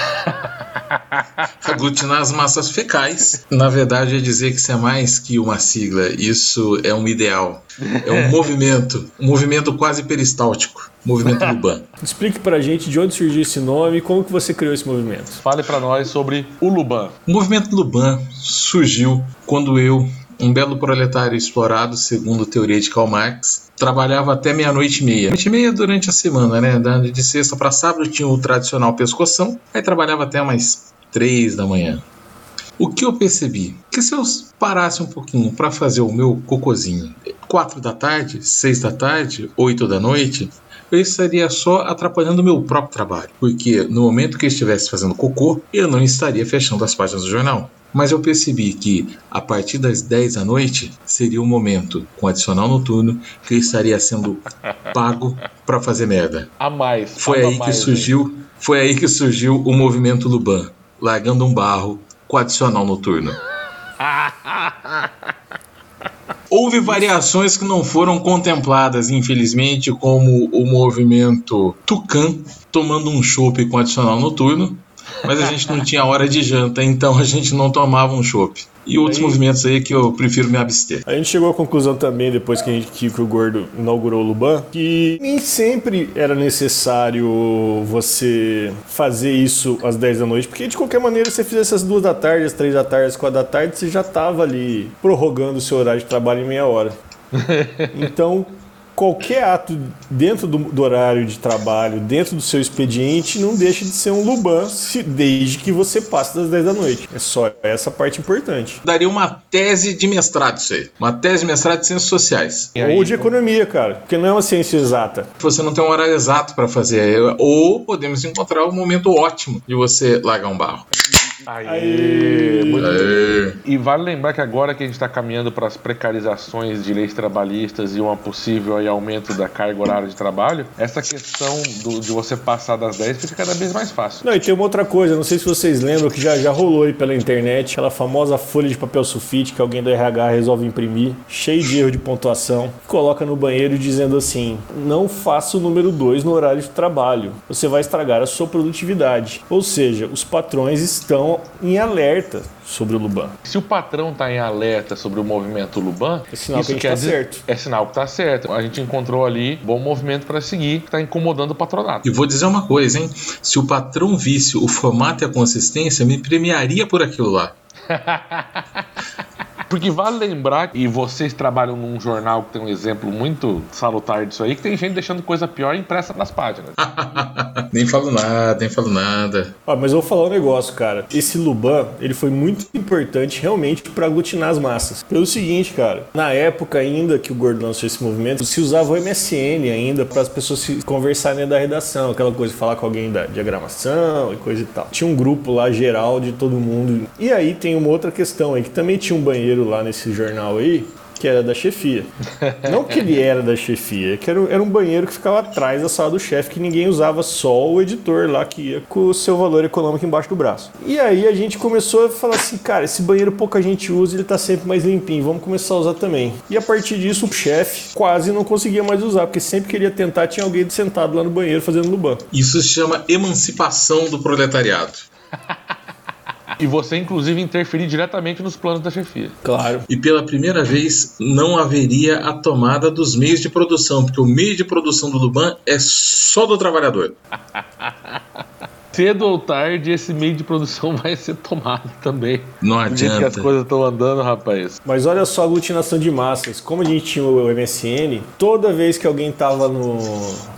Aglutinar as massas fecais. Na verdade, é dizer que isso é mais que uma sigla. Isso é um ideal. É um movimento. Um movimento quase peristáltico. Movimento <laughs> Luban. Explique pra gente de onde surgiu esse nome e como que você criou esse movimento. Fale para nós sobre o Luban. O movimento Luban surgiu quando eu, um belo proletário explorado, segundo a teoria de Karl Marx, trabalhava até meia-noite e meia. Meia-noite e meia durante a semana, né? De sexta para sábado tinha o tradicional pescoção, aí trabalhava até mais três da manhã. O que eu percebi? Que se eu parasse um pouquinho para fazer o meu cocozinho, quatro da tarde, seis da tarde, oito da noite, eu estaria só atrapalhando o meu próprio trabalho, porque no momento que eu estivesse fazendo cocô, eu não estaria fechando as páginas do jornal. Mas eu percebi que a partir das 10 da noite seria o momento, com adicional noturno, que eu estaria sendo pago para fazer merda. A mais. Foi aí mais, que surgiu, foi aí que surgiu o movimento Luban, largando um barro com adicional noturno. <laughs> Houve variações que não foram contempladas, infelizmente, como o movimento Tucan tomando um chopp com adicional noturno, mas a gente não tinha hora de janta, então a gente não tomava um chopp. E outros aí, movimentos aí que eu prefiro me abster. A gente chegou à conclusão também, depois que, a gente, que o Gordo inaugurou o Luban, que nem sempre era necessário você fazer isso às 10 da noite, porque de qualquer maneira, se você fizesse às 2 da tarde, às 3 da tarde, às 4 da tarde, você já estava ali prorrogando o seu horário de trabalho em meia hora. <laughs> Então, qualquer ato dentro do, do, horário de trabalho, dentro do seu expediente, não deixa de ser um Luban, se, desde que você passe das 10 da noite. É só essa parte importante. Daria uma tese de mestrado isso aí. Uma tese de mestrado de ciências sociais. Aí, ou de economia, cara. Porque não é uma ciência exata. Você não tem um horário exato para fazer. Ou podemos encontrar o um momento ótimo de você largar um barro. Aê, Aê. Muito Aê. E vale lembrar que agora que a gente está caminhando para as precarizações de leis trabalhistas e um possível aí, aumento da carga horária de trabalho, essa questão do, de você passar das 10 fica cada vez mais fácil. Não, e tem uma outra coisa, não sei se vocês lembram que já, já rolou aí pela internet, aquela famosa folha de papel sulfite que alguém do RH resolve imprimir, cheio de erro de pontuação, coloca no banheiro dizendo assim: não faça o número 2 no horário de trabalho, você vai estragar a sua produtividade. Ou seja, os patrões estão estão em alerta sobre o Luban. Se o patrão está em alerta sobre o movimento Luban, é sinal isso que tá dizer, certo. é sinal que está certo. A gente encontrou ali bom movimento para seguir, que está incomodando o patronato. E vou dizer uma coisa, hein? Se o patrão visse o formato e a consistência, me premiaria por aquilo lá. <laughs> Porque vale lembrar, e vocês trabalham num jornal que tem um exemplo muito salutar disso aí, que tem gente deixando coisa pior impressa nas páginas. <laughs> nem falo nada, nem falo nada. Ah, mas eu vou falar um negócio, cara. Esse Luban, ele foi muito importante realmente para aglutinar as massas. Pelo seguinte, cara, na época ainda que o Gordo lançou esse movimento, se usava o MSN ainda para as pessoas se conversarem da redação, aquela coisa, falar com alguém da diagramação e coisa e tal. Tinha um grupo lá geral de todo mundo. E aí tem uma outra questão aí, que também tinha um banheiro lá nesse jornal aí, que era da chefia. Não que ele era da chefia, é que era, era um banheiro que ficava atrás da sala do chefe, que ninguém usava, só o editor lá que ia com o seu valor econômico embaixo do braço. E aí a gente começou a falar assim, cara, esse banheiro pouca gente usa, ele tá sempre mais limpinho, vamos começar a usar também. E a partir disso o chefe quase não conseguia mais usar, porque sempre que ele ia tentar tinha alguém sentado lá no banheiro fazendo luban. Isso se chama emancipação do proletariado. E você, inclusive, interferir diretamente nos planos da chefia. Claro. E pela primeira vez não haveria a tomada dos meios de produção, porque o meio de produção do Luban é só do trabalhador. <laughs> Cedo ou tarde, esse meio de produção <laughs> vai ser tomado também. Não jeito que as adianta. coisas estão andando, rapaz. Mas olha só a aglutinação de massas. Como a gente tinha o MSN, toda vez que alguém tava no,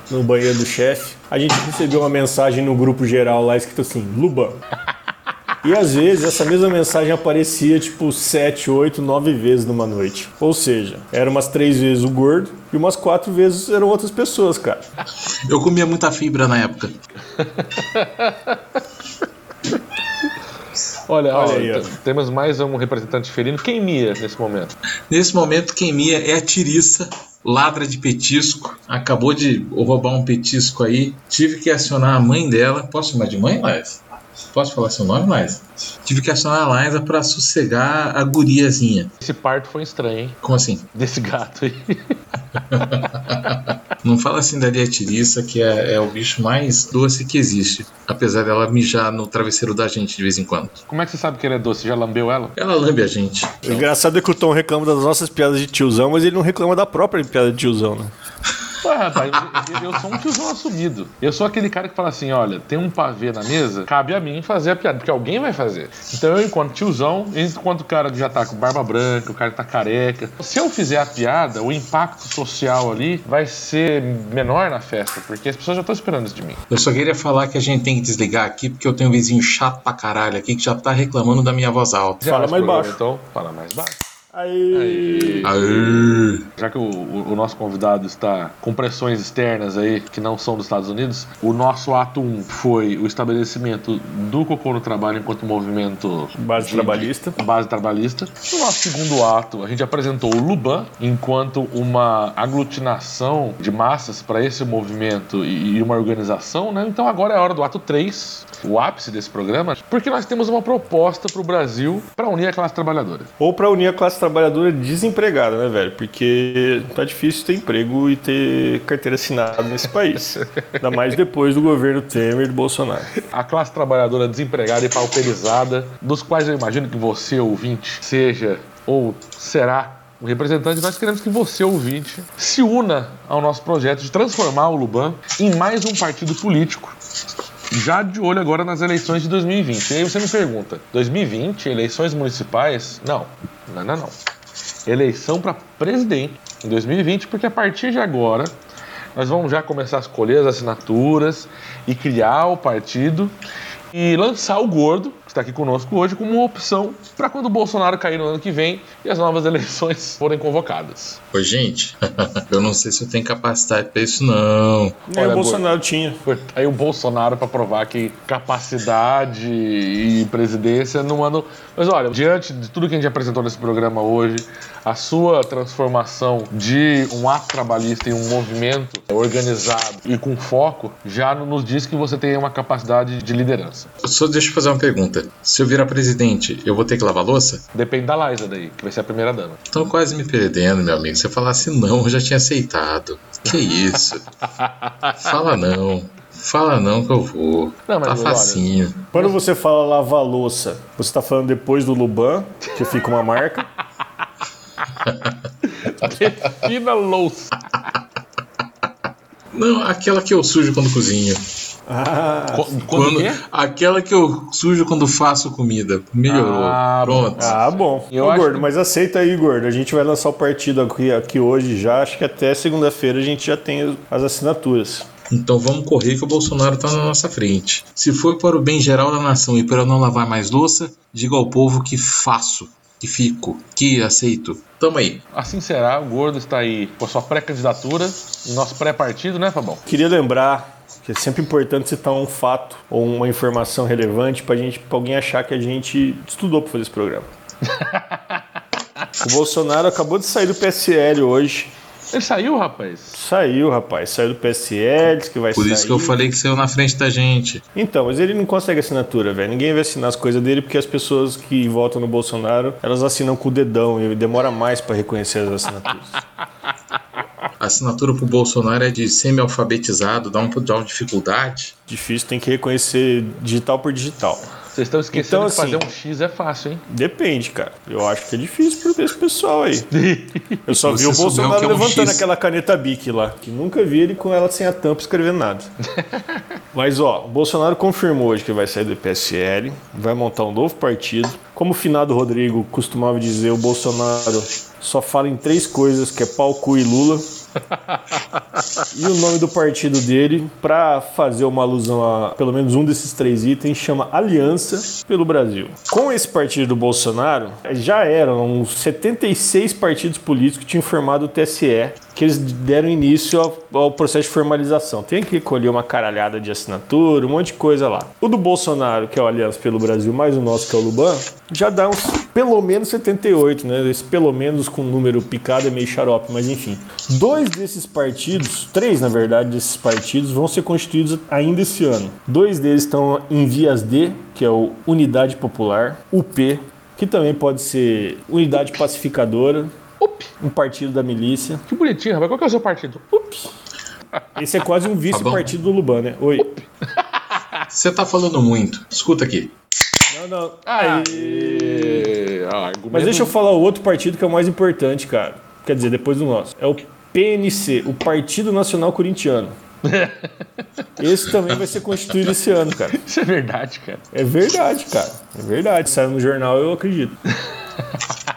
no banheiro do chefe, a gente recebeu uma mensagem no grupo geral lá escrito assim, Luban. <laughs> E às vezes essa mesma mensagem aparecia tipo 7, 8, 9 vezes numa noite. Ou seja, era umas 3 vezes o gordo e umas 4 vezes eram outras pessoas, cara. Eu comia muita fibra na época. Olha, Olha olha aí, temos mais um representante felino. Quem mia nesse momento? Nesse momento, quem mia é a tiriça, ladra de petisco. Acabou de roubar um petisco aí. Tive que acionar a mãe dela. Posso chamar de mãe, Laís? Posso falar seu nome, Laís? Tive que acionar a Laísa pra sossegar a guriazinha. Esse parto foi estranho, hein? Como assim? Desse gato aí. <laughs> Não fala assim da Lia Tiriça, que é, é o bicho mais doce que existe. Apesar dela mijar no travesseiro da gente de vez em quando. Como é que você sabe que ele é doce? Já lambeu ela? Ela lambe a gente. O engraçado é que o Tom reclama das nossas piadas de tiozão, mas ele não reclama da própria piada de tiozão, né? Ué, rapaz, eu, eu sou um tiozão assumido. Eu sou aquele cara que fala assim: olha, tem um pavê na mesa, cabe a mim fazer a piada, porque alguém vai fazer. Então eu, enquanto tiozão, enquanto o cara já tá com barba branca, o cara tá careca. Se eu fizer a piada, o impacto social ali vai ser menor na festa, porque as pessoas já estão esperando isso de mim. Eu só queria falar que a gente tem que desligar aqui, porque eu tenho um vizinho chato pra caralho aqui que já tá reclamando da minha voz alta. Fala mais baixo. Então, fala mais baixo. Aí. Aê. Já que o, o- nosso convidado está com pressões externas aí, que não são dos Estados Unidos, o nosso ato 1 foi o estabelecimento do cocô no trabalho enquanto movimento Base de- trabalhista. base trabalhista. No nosso segundo ato, a gente apresentou o Luban enquanto uma aglutinação de massas para esse movimento e, e uma organização, né? Então agora é a hora do ato 3, o ápice desse programa, porque nós temos uma proposta para o Brasil para unir a classe trabalhadora. Ou pra unir a classe trabalhadora desempregada, né, velho? Porque tá difícil ter emprego e ter carteira assinada nesse país. Ainda mais depois do governo Temer e do Bolsonaro. a classe trabalhadora desempregada e pauperizada, dos quais eu imagino que você, ouvinte, seja ou será um representante, nós queremos que você, ouvinte, se una ao nosso projeto de transformar o Luban em mais um partido político. Já de olho agora nas eleições de 2020. E aí você me pergunta: 2020, eleições municipais? Não, não, não, não. Eleição para presidente em 2020, porque a partir de agora nós vamos já começar a escolher as assinaturas e criar o partido e lançar o Gordo, está aqui conosco hoje, como uma opção para quando o Bolsonaro cair no ano que vem e as novas <laughs> eleições forem convocadas. Oi, gente. <laughs> eu não sei se eu tenho capacidade pra isso, não. Nem Olha, o Bolsonaro tinha. Foi aí o Bolsonaro para provar que capacidade e presidência não andam. Mas olha, diante de tudo que a gente apresentou nesse programa hoje, a sua transformação de um ato trabalhista em um movimento organizado e com foco já nos diz que você tem uma capacidade de liderança. Só deixa eu fazer uma pergunta. Se eu virar presidente, eu vou ter que lavar louça? Depende da Liza daí, que vai ser a primeira dama. Tô quase me perdendo, meu amigo. Se eu falasse não, eu já tinha aceitado. Que isso? <laughs> Fala não. Fala não que eu vou. Não, mas tá olha, facinho. Quando você fala lavar louça, você tá falando depois do Luban, que fica uma marca. Defina louça. Não, aquela que eu sujo quando cozinho. Ah, Qu- Quando, é? Aquela que eu sujo quando faço comida. Melhorou. Ah, Pronto. ah, bom. Eu Ô, acho gordo, que- mas aceita aí, gordo. A gente vai lançar o partido aqui, aqui hoje já. Acho que até segunda-feira a gente já tem as assinaturas. Então vamos correr que o Bolsonaro tá na nossa frente. Se for para o bem geral da nação e para eu não lavar mais louça, diga ao povo que faço, que fico, que aceito. Tamo aí. Assim será, o Gordo está aí com a sua pré-candidatura e nosso pré-partido, né, Fabão? Queria lembrar que é sempre importante citar um fato ou uma informação relevante pra gente, pra alguém achar que a gente estudou pra fazer esse programa. <laughs> o Bolsonaro acabou de sair do PSL hoje. Ele saiu, rapaz? Saiu, rapaz. Saiu do PSL, que vai Por sair. isso que eu falei que saiu na frente da gente. Então, mas ele não consegue assinatura, velho. Ninguém vai assinar as coisas dele porque as pessoas que votam no Bolsonaro, elas assinam com o dedão e demora mais pra reconhecer as assinaturas. <laughs> A assinatura pro Bolsonaro é de semi-alfabetizado, dá, um, dá uma dificuldade. Difícil, tem que reconhecer digital por digital. Vocês estão esquecendo Então, que fazer assim- um X é fácil, hein? Depende, cara. Eu acho que é difícil pra esse pessoal aí. <laughs> Eu só vi o Bolsonaro é um levantando X. aquela caneta Bic lá, que nunca vi ele com ela sem a tampa escrevendo nada. <laughs> Mas ó, o Bolsonaro confirmou hoje que vai sair do PSL, vai montar um novo partido. Como o finado Rodrigo costumava dizer, o Bolsonaro só fala em três coisas, que é pau, cu e Lula. <laughs> E o nome do partido dele, pra fazer uma alusão a pelo menos um desses três itens, chama Aliança pelo Brasil. Com esse partido do Bolsonaro, já eram uns 76 partidos políticos que tinham formado o TSE, que eles deram início ao, ao processo de formalização. Tem que recolher uma caralhada de assinatura, um monte de coisa lá. O do Bolsonaro, que é o Aliança pelo Brasil, mais o nosso, que é o Luban, já dá uns pelo menos 78, né? Esse pelo menos com número picado é meio xarope, mas enfim. Dois desses partidos, três na verdade desses partidos, vão ser constituídos ainda esse ano. Dois deles estão em vias D, que é o Unidade Popular, UP, que também pode ser Unidade Pacificadora, Up! um partido da milícia. Que bonitinho, rapaz. Qual que é o seu partido? Up! Esse é quase um vice-partido do Luban, né? Oi. Você tá falando muito. Escuta aqui. Não, não. Aê! Ah, Mas deixa eu falar o outro partido que é o mais importante, cara. Quer dizer, depois do nosso. É o PNC, o Partido Nacional Corintiano. <laughs> Esse também vai ser constituído esse ano, cara. Isso é verdade, cara. É verdade, cara. É verdade. Saiu no jornal, eu acredito. <laughs>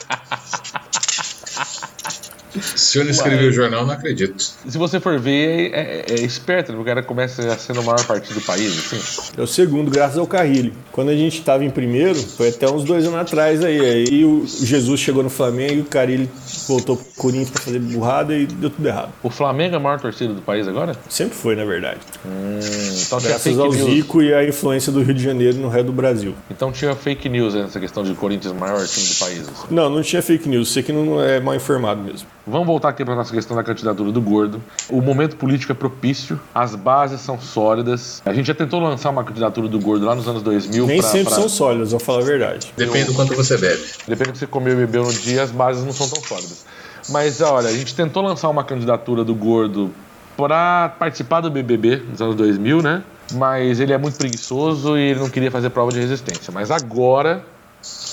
Se eu não escrevi o jornal, não acredito. Se você for ver, é, é- é esperto, o cara começa a ser o maior partido do país, assim. É o segundo, graças ao Carrilho. Quando a gente estava em primeiro, foi até uns dois anos atrás aí. Aí o Jesus chegou no Flamengo e o Carrilho voltou pro Corinthians pra fazer burrada e deu tudo errado. O Flamengo é a maior torcida do país agora? Sempre foi, na verdade. Então tinha Graças fake ao news. Zico e à influência do Rio de Janeiro no resto do Brasil. Então tinha fake news nessa questão de Corinthians maior time do país. assim. Não, não tinha fake news. Você que não é mal informado mesmo. Vamos voltar aqui para nossa questão da candidatura do Gordo. O momento político é propício, as bases são sólidas. A gente já tentou lançar uma candidatura do Gordo lá nos anos 2000. Nem pra- sempre pra- são sólidos, vou falar a verdade. Depende do quanto você bebe. Depende do que você comeu e bebeu no dia, as bases não são tão sólidas. Mas olha, a gente tentou lançar uma candidatura do Gordo para participar do BBB nos anos 2000, né? Mas ele é muito preguiçoso e ele não queria fazer prova de resistência. Mas agora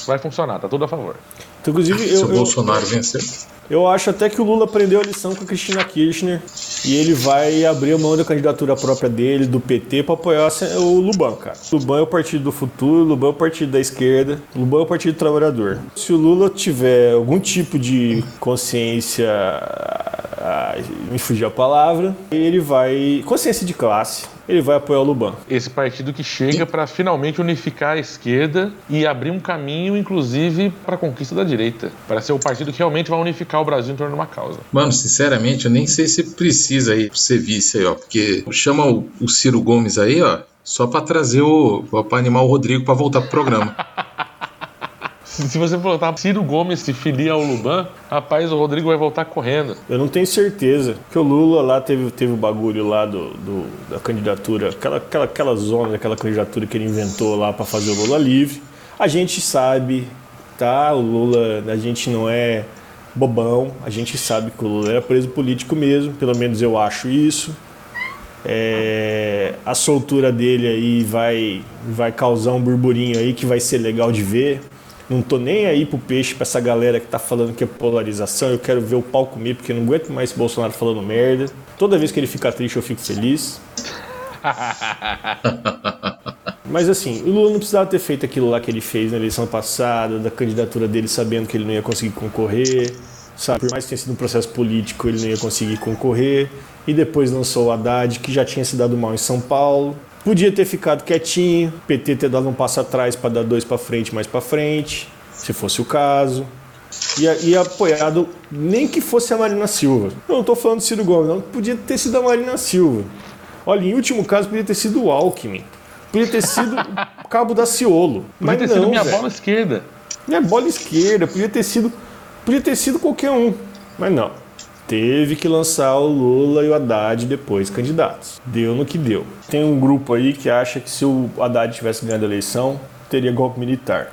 vai funcionar, tá tudo a favor. Então, inclusive, Se eu, o eu, Bolsonaro vencer. Eu acho até que o Lula aprendeu a lição com a Cristina Kirchner e ele vai abrir mão da candidatura própria dele, do PT, para apoiar o Luban, cara. O Luban é o partido do futuro, o Luban é o partido da esquerda, o Luban é o partido do trabalhador. Se o Lula tiver algum tipo de consciência. me fugiu a palavra, ele vai. consciência de classe, ele vai apoiar o Luban. Esse partido que chega para finalmente unificar a esquerda e abrir um caminho, inclusive, para a conquista da direita. Para ser o partido que realmente vai unificar o Brasil em torno de uma causa. Mano, sinceramente, eu nem sei se precisa aí ser vice aí, ó. Porque chama o, o Ciro Gomes aí, ó, só pra trazer o. pra animar o Rodrigo pra voltar pro programa. <laughs> <laughs> Se você botar Ciro Gomes se filia ao Luban, rapaz, o Rodrigo vai voltar correndo. Eu não tenho certeza. Que o Lula lá teve, teve o bagulho lá do, do- da candidatura, aquela, aquela, aquela zona daquela candidatura que ele inventou lá para fazer o Lula livre. A gente sabe, tá? O Lula, a gente não é bobão, a gente sabe que o Lula era preso político mesmo, pelo menos eu acho isso. É, a soltura dele aí vai, vai causar um burburinho aí que vai ser legal de ver. Não tô nem aí pro peixe, pra essa galera que tá falando que é polarização. Eu quero ver o pau comigo, porque eu não aguento mais Bolsonaro falando merda. Toda vez que ele fica triste, eu fico feliz. <laughs> Mas assim, o Lula não precisava ter feito aquilo lá que ele fez na eleição passada, da candidatura dele sabendo que ele não ia conseguir concorrer. Sabe? Por mais que tenha sido um processo político, ele não ia conseguir concorrer. E depois lançou o Haddad, que já tinha se dado mal em São Paulo. Podia ter ficado quietinho, PT ter dado um passo atrás para dar dois para frente, mais para frente, se fosse o caso. E, e apoiado, nem que fosse a Marina Silva. Eu não estou falando do Ciro Gomes, não. Podia ter sido a Marina Silva. Olha, em último caso, podia ter sido o Alckmin. Podia ter sido o <laughs> Cabo da Ciolo. Podia ter não, sido minha véio. bola esquerda. Minha bola esquerda. Podia ter sido, podia ter sido qualquer um. Mas não. Teve que lançar o Lula e o Haddad depois candidatos. Deu no que deu. Tem um grupo aí que acha que se o Haddad tivesse ganhado a eleição, teria golpe militar.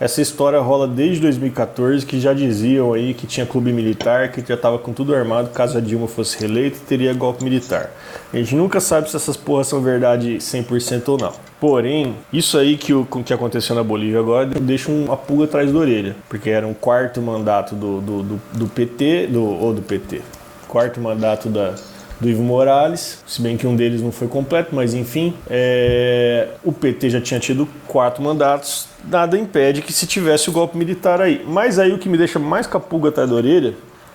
Essa história rola desde 2014, que já diziam aí que tinha clube militar, que já estava com tudo armado, caso a Dilma fosse reeleita, teria golpe militar. A gente nunca sabe se essas porras são verdade 100% ou não. Porém, isso aí que, o, que aconteceu na Bolívia agora deixa uma pulga atrás da orelha, porque era um quarto mandato do, do, do, do PT, do, ou do PT, quarto mandato da, do Ivo Morales, se bem que um deles não foi completo, mas enfim, é, o PT já tinha tido quatro mandatos, nada impede que se tivesse o golpe militar aí. Mas aí o que me deixa mais capuga atrás da orelha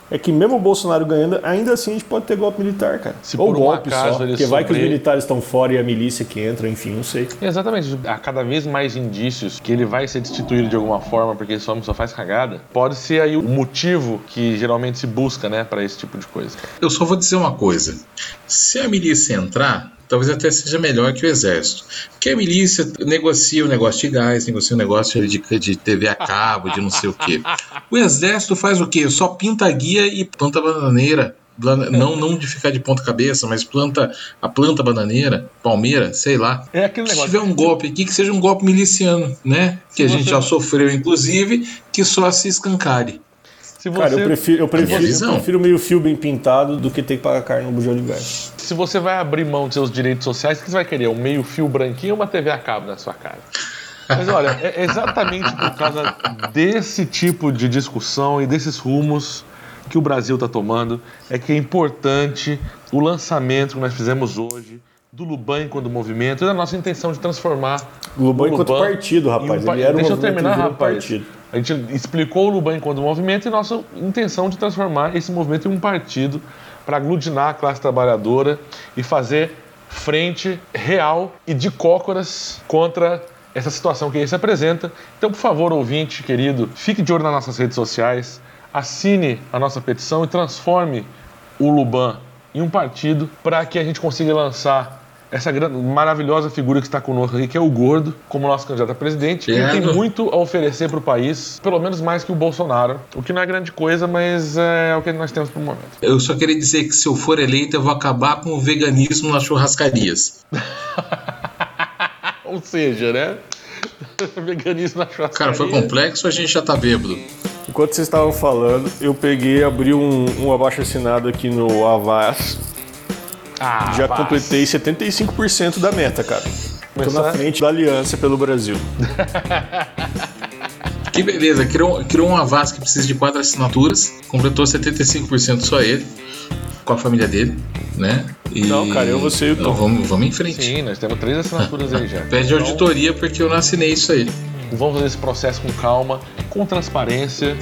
é que mesmo o Bolsonaro ganhando, ainda assim a gente pode ter golpe militar, cara. Se Ou por um golpe acaso só, porque vai que os militares estão fora e a milícia que entra, enfim, não sei. Exatamente. Há cada vez mais indícios que ele vai ser destituído de alguma forma porque esse homem só faz cagada. Pode ser aí o motivo que geralmente se busca, né, para esse tipo de coisa. Eu só vou dizer uma coisa. Se a milícia entrar, talvez até seja melhor que o exército. Porque a milícia negocia o negócio de gás, negocia o negócio de, de TV a cabo, de não sei o quê. O exército faz o quê? Só pinta a guia e planta bananeira. Blan- Não, não de ficar de ponta cabeça, mas planta a planta bananeira, palmeira, sei lá. É aquele Se negócio. tiver um golpe aqui, que seja um golpe miliciano, né? Que a Se gente já sofreu, inclusive, que só se escancare. Se você, Cara, eu prefiro, eu prefiro, minha visão. eu prefiro meio fio bem pintado do que ter que pagar carne no bujão de gás. se você vai abrir mão dos seus direitos sociais, o que você vai querer? Um meio fio branquinho ou uma TV a cabo na sua cara? Mas olha, é exatamente por causa desse tipo de discussão e desses rumos que o Brasil está tomando é que é importante o lançamento que nós fizemos hoje do Luban enquanto movimento e da nossa intenção de transformar O Luban enquanto Luban partido, rapaz. um Ele era um Deixa eu movimento, terminar, rapaz. partido. A gente explicou o Luban enquanto movimento e nossa intenção de transformar esse movimento em um partido para aglutinar a classe trabalhadora e fazer frente real e de cócoras contra essa situação que aí se apresenta. Então, por favor, ouvinte querido, fique de olho nas nossas redes sociais, assine a nossa petição e transforme o Luban em um partido para que a gente consiga lançar essa gran- maravilhosa figura que está conosco aqui, que é o Gordo, como nosso candidato a presidente. Ele tem muito a oferecer para o país, pelo menos mais que o Bolsonaro, o que não é grande coisa, mas é o que nós temos para o momento. Eu só queria dizer que se eu for eleito, eu vou acabar com o veganismo nas churrascarias. <laughs> Ou seja, né? <laughs> Veganismo na churrascaria. Cara, foi complexo, a gente já tá bêbado. Enquanto vocês estavam falando, eu peguei, abri um, um abaixo assinado aqui no Avaz. Ah, Já paz. completei 75% da meta, cara. Tô Começar- na frente da Aliança pelo Brasil. <laughs> Que beleza, criou, criou uma Avaz que precisa de quatro assinaturas, completou 75% só ele, com a família dele, né? E- Não, cara, eu, você e o Tom. Então, vamos, vamos em frente. Sim, nós temos três assinaturas aí <laughs> já. Pede Então, auditoria porque eu não assinei isso aí. Vamos fazer esse processo com calma, com transparência,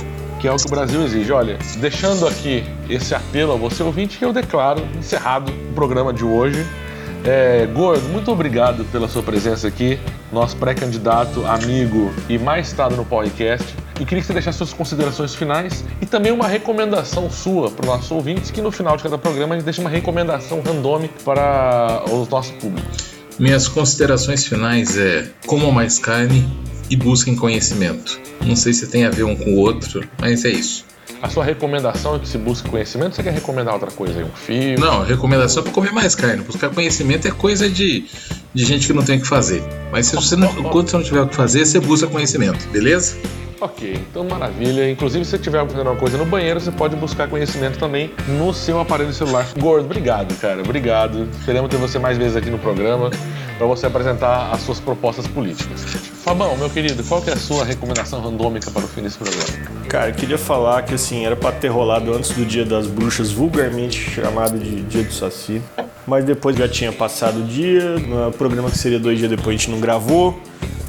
que é o que o Brasil exige. Olha, deixando aqui esse apelo a você ouvinte, eu declaro encerrado o programa de hoje. É, Gordo, muito obrigado pela sua presença aqui, nosso pré-candidato, amigo e mais estado no podcast. E queria que você deixasse suas considerações finais e também uma recomendação sua para os nossos ouvintes, que no final de cada programa a gente deixa uma recomendação randômica para o nosso público. Minhas considerações finais é comam mais carne e busquem conhecimento. Não sei se tem a ver um com o outro, mas é isso. A sua recomendação é que se busque conhecimento, você quer recomendar outra coisa aí? Um filme? Não, recomendação é para comer mais carne. Buscar conhecimento é coisa de, de gente que não tem o que fazer. Mas se você não, <laughs> quando você não tiver o que fazer, você busca conhecimento, beleza? Ok, então maravilha. Inclusive, se você estiver fazendo uma coisa no banheiro, você pode buscar conhecimento também no seu aparelho celular. Gordo, obrigado, cara. Obrigado. Esperamos ter você mais vezes aqui no programa para você apresentar as suas propostas políticas. Fabão, meu querido, qual que é a sua recomendação randômica para o fim desse programa? Cara, eu queria falar que assim, era para ter rolado antes do Dia das Bruxas, vulgarmente chamado de Dia do Saci. Mas depois já tinha passado o dia, no programa que seria dois dias depois a gente não gravou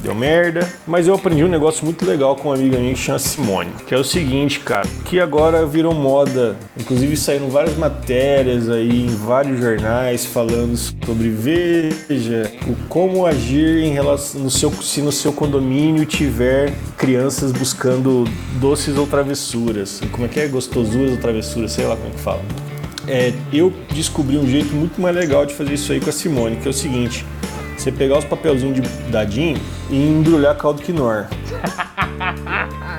deu merda. Mas eu aprendi um negócio muito legal com uma amiga minha que chama Simone, que é o seguinte, cara, que agora virou moda, inclusive saíram várias matérias aí em vários jornais falando sobre veja, o como agir em relação no seu se no seu condomínio tiver crianças buscando doces ou travessuras. Como é que é? Gostosuras ou travessuras, sei lá como é que fala. É, eu descobri um jeito muito mais legal de fazer isso aí com a Simone, que é o seguinte: você pegar os papelzinhos de dadinho e embrulhar caldo quinor. <laughs>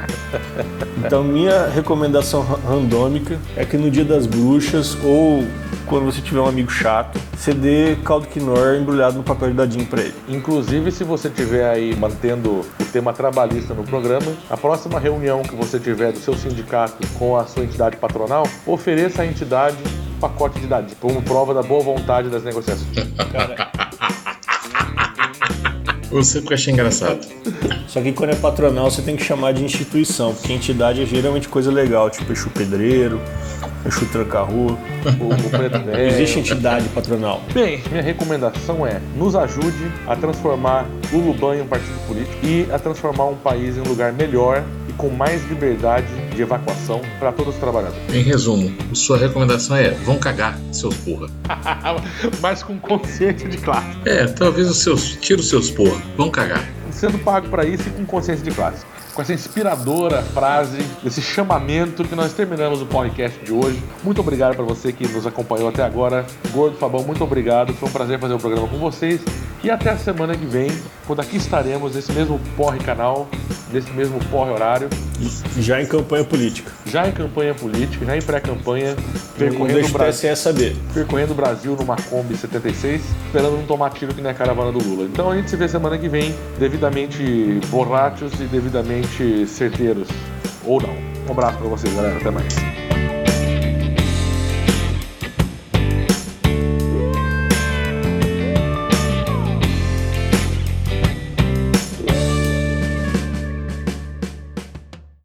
Então minha recomendação randômica é que no dia das bruxas ou quando você tiver um amigo chato, você dê caldo quinor embrulhado no papel de dadinho para ele. Inclusive, se você tiver aí mantendo o tema trabalhista no programa, a próxima reunião que você tiver do seu sindicato com a sua entidade patronal, ofereça à entidade um pacote de dadinho, como prova da boa vontade das negociações. <laughs> Cara, eu sempre achei engraçado. Só que quando é patronal você tem que chamar de instituição, porque entidade é geralmente coisa legal, tipo Exu Pedreiro, Exu Tranca-Rua. <laughs> Não existe entidade patronal. Bem, minha recomendação é nos ajude a transformar o Luban em um partido político e a transformar um país em um lugar melhor e com mais liberdade de evacuação para todos os trabalhadores. Em resumo, sua recomendação é: vão cagar, seus porra. <laughs> Mas com consciência de classe. É, talvez os seus. Tira os seus porra, vão cagar. Sendo pago para isso e com consciência de classe com essa inspiradora frase, esse chamamento que nós terminamos o podcast de hoje. Muito obrigado para você que nos acompanhou até agora. Gordo Fabão, muito obrigado. Foi um prazer fazer o programa com vocês. E até a semana que vem, quando aqui estaremos nesse mesmo porre canal, nesse mesmo porre horário. Já em campanha política. Já em campanha política, já em pré-campanha, percorrendo o Brasil. saber. Percorrendo o Brasil numa Kombi 76, esperando não tomar tiro que nem a caravana do Lula. Então a gente se vê semana que vem, devidamente borrachos e devidamente certeiros. Ou não. Um abraço para vocês, galera. Até mais.